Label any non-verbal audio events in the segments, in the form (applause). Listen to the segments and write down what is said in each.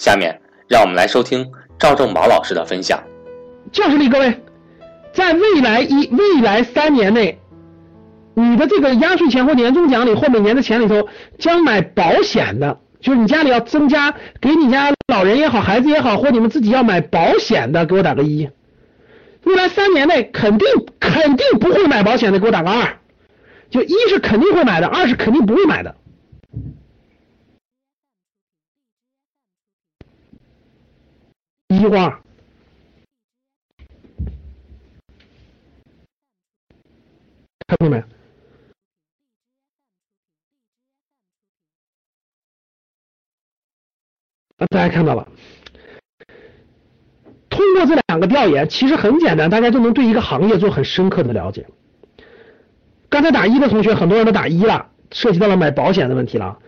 下面让我们来收听赵正宝老师的分享。教室里各位，在未来一未来三年内，你的这个压岁钱或年终奖里或每年的钱里头，将买保险的，就是你家里要增加给你家老人也好，孩子也好，或你们自己要买保险的，给我打个一。未来三年内肯定肯定不会买保险的，给我打个二。就一是肯定会买的，二是肯定不会买的。一句话，看到没？啊，大家看到了。通过这两个调研，其实很简单，大家就能对一个行业做很深刻的了解。刚才打一的同学，很多人都打一了，涉及到了买保险的问题了。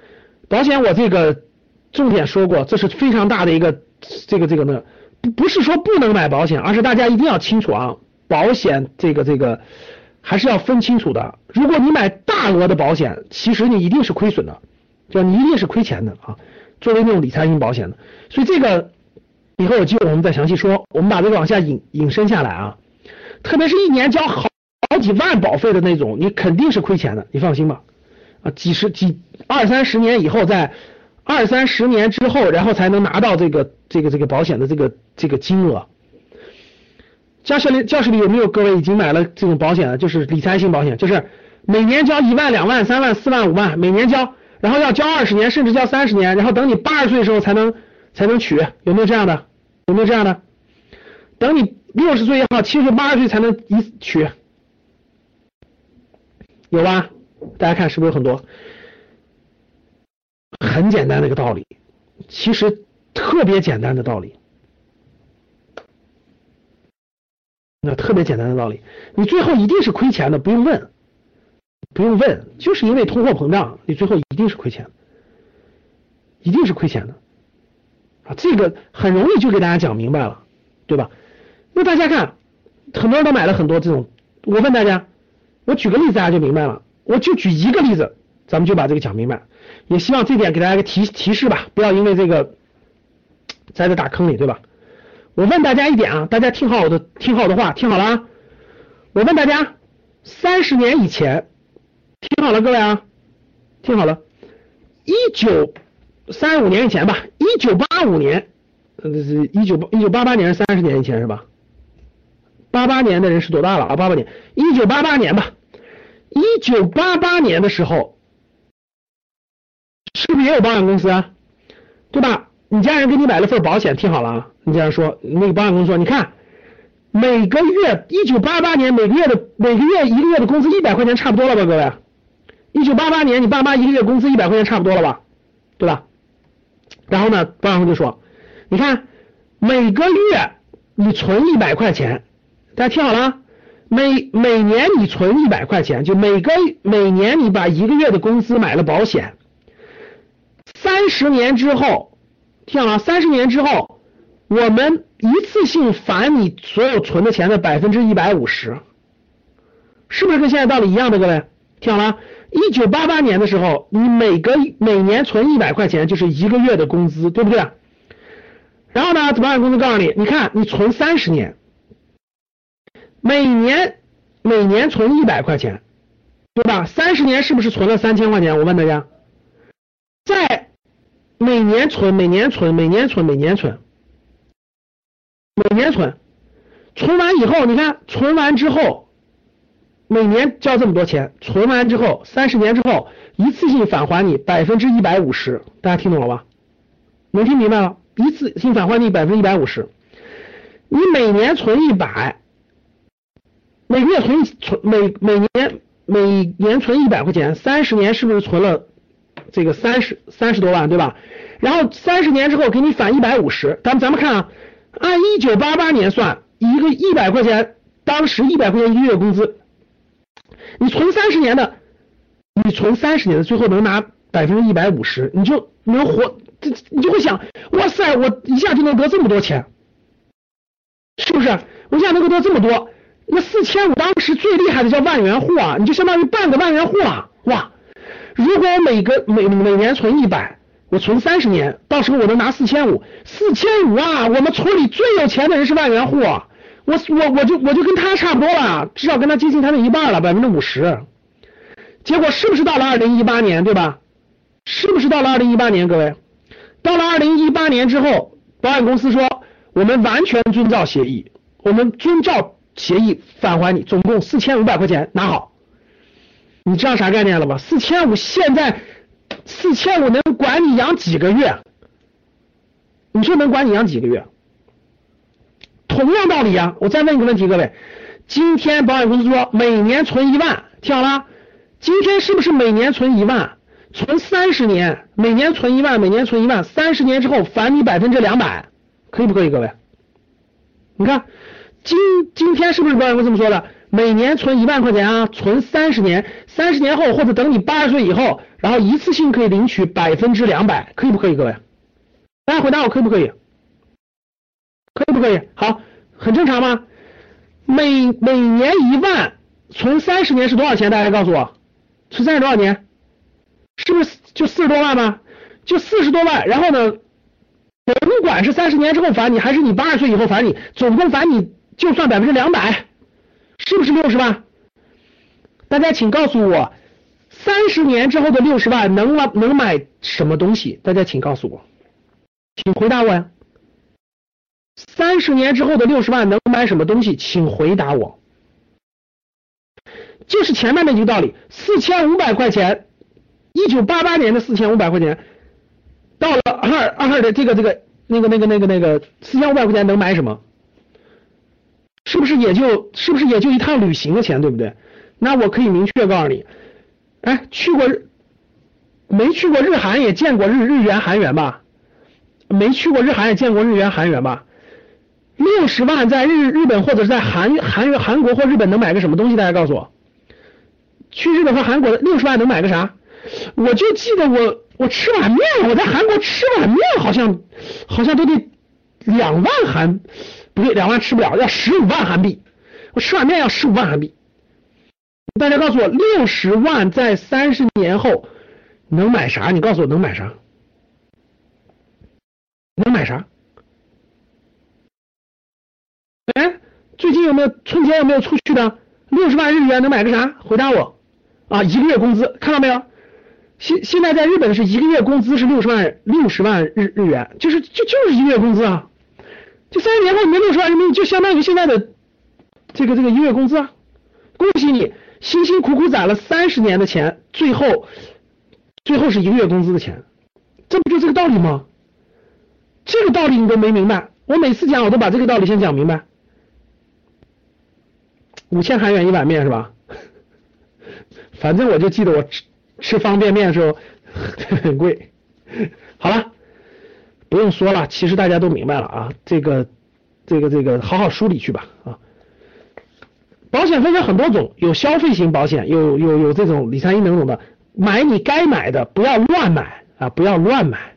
保险我这个重点说过，这是非常大的一个。这个这个呢，不不是说不能买保险，而是大家一定要清楚啊，保险这个这个还是要分清楚的。如果你买大额的保险，其实你一定是亏损的，就你一定是亏钱的啊。作为那种理财型保险的，所以这个以后有机会我们再详细说。我们把这个往下引引申下来啊，特别是一年交好好几万保费的那种，你肯定是亏钱的，你放心吧。啊，几十几二三十年以后再。二三十年之后，然后才能拿到这个这个这个保险的这个这个金额。教室里教室里有没有各位已经买了这种保险的？就是理财型保险，就是每年交一万、两万、三万、四万、五万，每年交，然后要交二十年，甚至交三十年，然后等你八十岁的时候才能才能取，有没有这样的？有没有这样的？等你六十岁也好，七十、八十岁才能一取，有吧？大家看是不是有很多？很简单的一个道理，其实特别简单的道理，那特别简单的道理，你最后一定是亏钱的，不用问，不用问，就是因为通货膨胀，你最后一定是亏钱，一定是亏钱的啊，这个很容易就给大家讲明白了，对吧？那大家看，很多人都买了很多这种，我问大家，我举个例子大家就明白了，我就举一个例子，咱们就把这个讲明白。也希望这点给大家个提提示吧，不要因为这个栽在大坑里，对吧？我问大家一点啊，大家听好我的，听好我的话，听好了啊！我问大家，三十年以前，听好了各位啊，听好了，一九三五年以前吧，一九八五年，呃，是一九一九八八年是三十年以前是吧？八八年的人是多大了啊？八八年，一九八八年吧，一九八八年的时候。是不是也有保险公司啊？对吧？你家人给你买了份保险，听好了啊！你家人说，那个保险公司说，你看，每个月一九八八年每个月的每个月一个月的工资一百块钱差不多了吧，各位？一九八八年你爸妈一个月工资一百块钱差不多了吧？对吧？然后呢，保险公司就说，你看，每个月你存一百块钱，大家听好了，每每年你存一百块钱，就每个每年你把一个月的工资买了保险。三十年之后，听好了，三十年之后，我们一次性返你所有存的钱的百分之一百五十，是不是跟现在道理一样的？各位，听好了，一九八八年的时候，你每个每年存一百块钱就是一个月的工资，对不对？然后呢，保险公司告诉你，你看你存三十年，每年每年存一百块钱，对吧？三十年是不是存了三千块钱？我问大家，每年存，每年存，每年存，每年存，每年存，存完以后，你看存完之后，每年交这么多钱，存完之后三十年之后一次性返还你百分之一百五十，大家听懂了吧？能听明白了？一次性返还你百分之一百五十，你每年存一百，每个月存存每每年每年存一百块钱，三十年是不是存了这个三十三十多万，对吧？然后三十年之后给你返一百五十，咱们咱们看啊，按一九八八年算，一个一百块钱，当时一百块钱一个月工资，你存三十年的，你存三十年的，最后能拿百分之一百五十，你就能活。这你就会想，哇塞，我一下就能得这么多钱，是不是？我一下能够得这么多，那四千五当时最厉害的叫万元户啊，你就相当于半个万元户了，哇！如果我每个每每年存一百，我存三十年，到时候我能拿四千五，四千五啊！我们村里最有钱的人是万元户，我我我就我就跟他差不多了，至少跟他接近他的一半了，百分之五十。结果是不是到了二零一八年，对吧？是不是到了二零一八年，各位？到了二零一八年之后，保险公司说我们完全遵照协议，我们遵照协议返还你，总共四千五百块钱拿好。你知道啥概念了吧？四千五现在四千五能管你养几个月？你说能管你养几个月？同样道理啊，我再问一个问题，各位，今天保险公司说每年存一万，听好了，今天是不是每年存一万？存三十年，每年存一万，每年存一万，三十年之后返你百分之两百，可以不可以，各位？你看，今今天是不是保险公司这么说的？每年存一万块钱啊，存三十年，三十年后或者等你八十岁以后，然后一次性可以领取百分之两百，可以不可以，各位？大家回答我可以不可以？可以不可以？好，很正常吗？每每年一万，存三十年是多少钱？大家告诉我，存三十多少年？是不是就四十多万吗？就四十多万，然后呢，甭管是三十年之后返你，还是你八十岁以后返你，总共返你就算百分之两百，是不是六十万？大家请告诉我，三十年之后的六十万能买能买什么东西？大家请告诉我，请回答我呀。三十年之后的六十万能买什么东西？请回答我。就是前面那句道理，四千五百块钱。一九八八年的四千五百块钱，到了二二的这个这个那个那个那个那个四千五百块钱能买什么？是不是也就是不是也就一趟旅行的钱，对不对？那我可以明确告诉你，哎，去过日没去过日韩也见过日日元韩元吧？没去过日韩也见过日元韩元吧？六十万在日日本或者是在韩韩韩国或日本能买个什么东西？大家告诉我，去日本和韩国的六十万能买个啥？我就记得我我吃碗面，我在韩国吃碗面好像好像都得两万韩，不对，两万吃不了，要十五万韩币。我吃碗面要十五万韩币。大家告诉我，六十万在三十年后能买啥？你告诉我能买啥？能买啥？哎，最近有没有春节有没有出去的？六十万日元能买个啥？回答我啊！一个月工资看到没有？现现在在日本是一个月工资是六十万六十万日日元，就是就就是一个月工资啊，就三十年后你六十万人民币就相当于现在的这个这个一个月工资啊，恭喜你辛辛苦苦攒了三十年的钱，最后最后是一个月工资的钱，这不就这个道理吗？这个道理你都没明白，我每次讲我都把这个道理先讲明白，五千韩元一碗面是吧？(laughs) 反正我就记得我吃。吃方便面的时候 (laughs) 很贵，好了，不用说了，其实大家都明白了啊，这个这个这个好好梳理去吧啊。保险分成很多种，有消费型保险，有有有这种理财一等等的，买你该买的，不要乱买啊，不要乱买。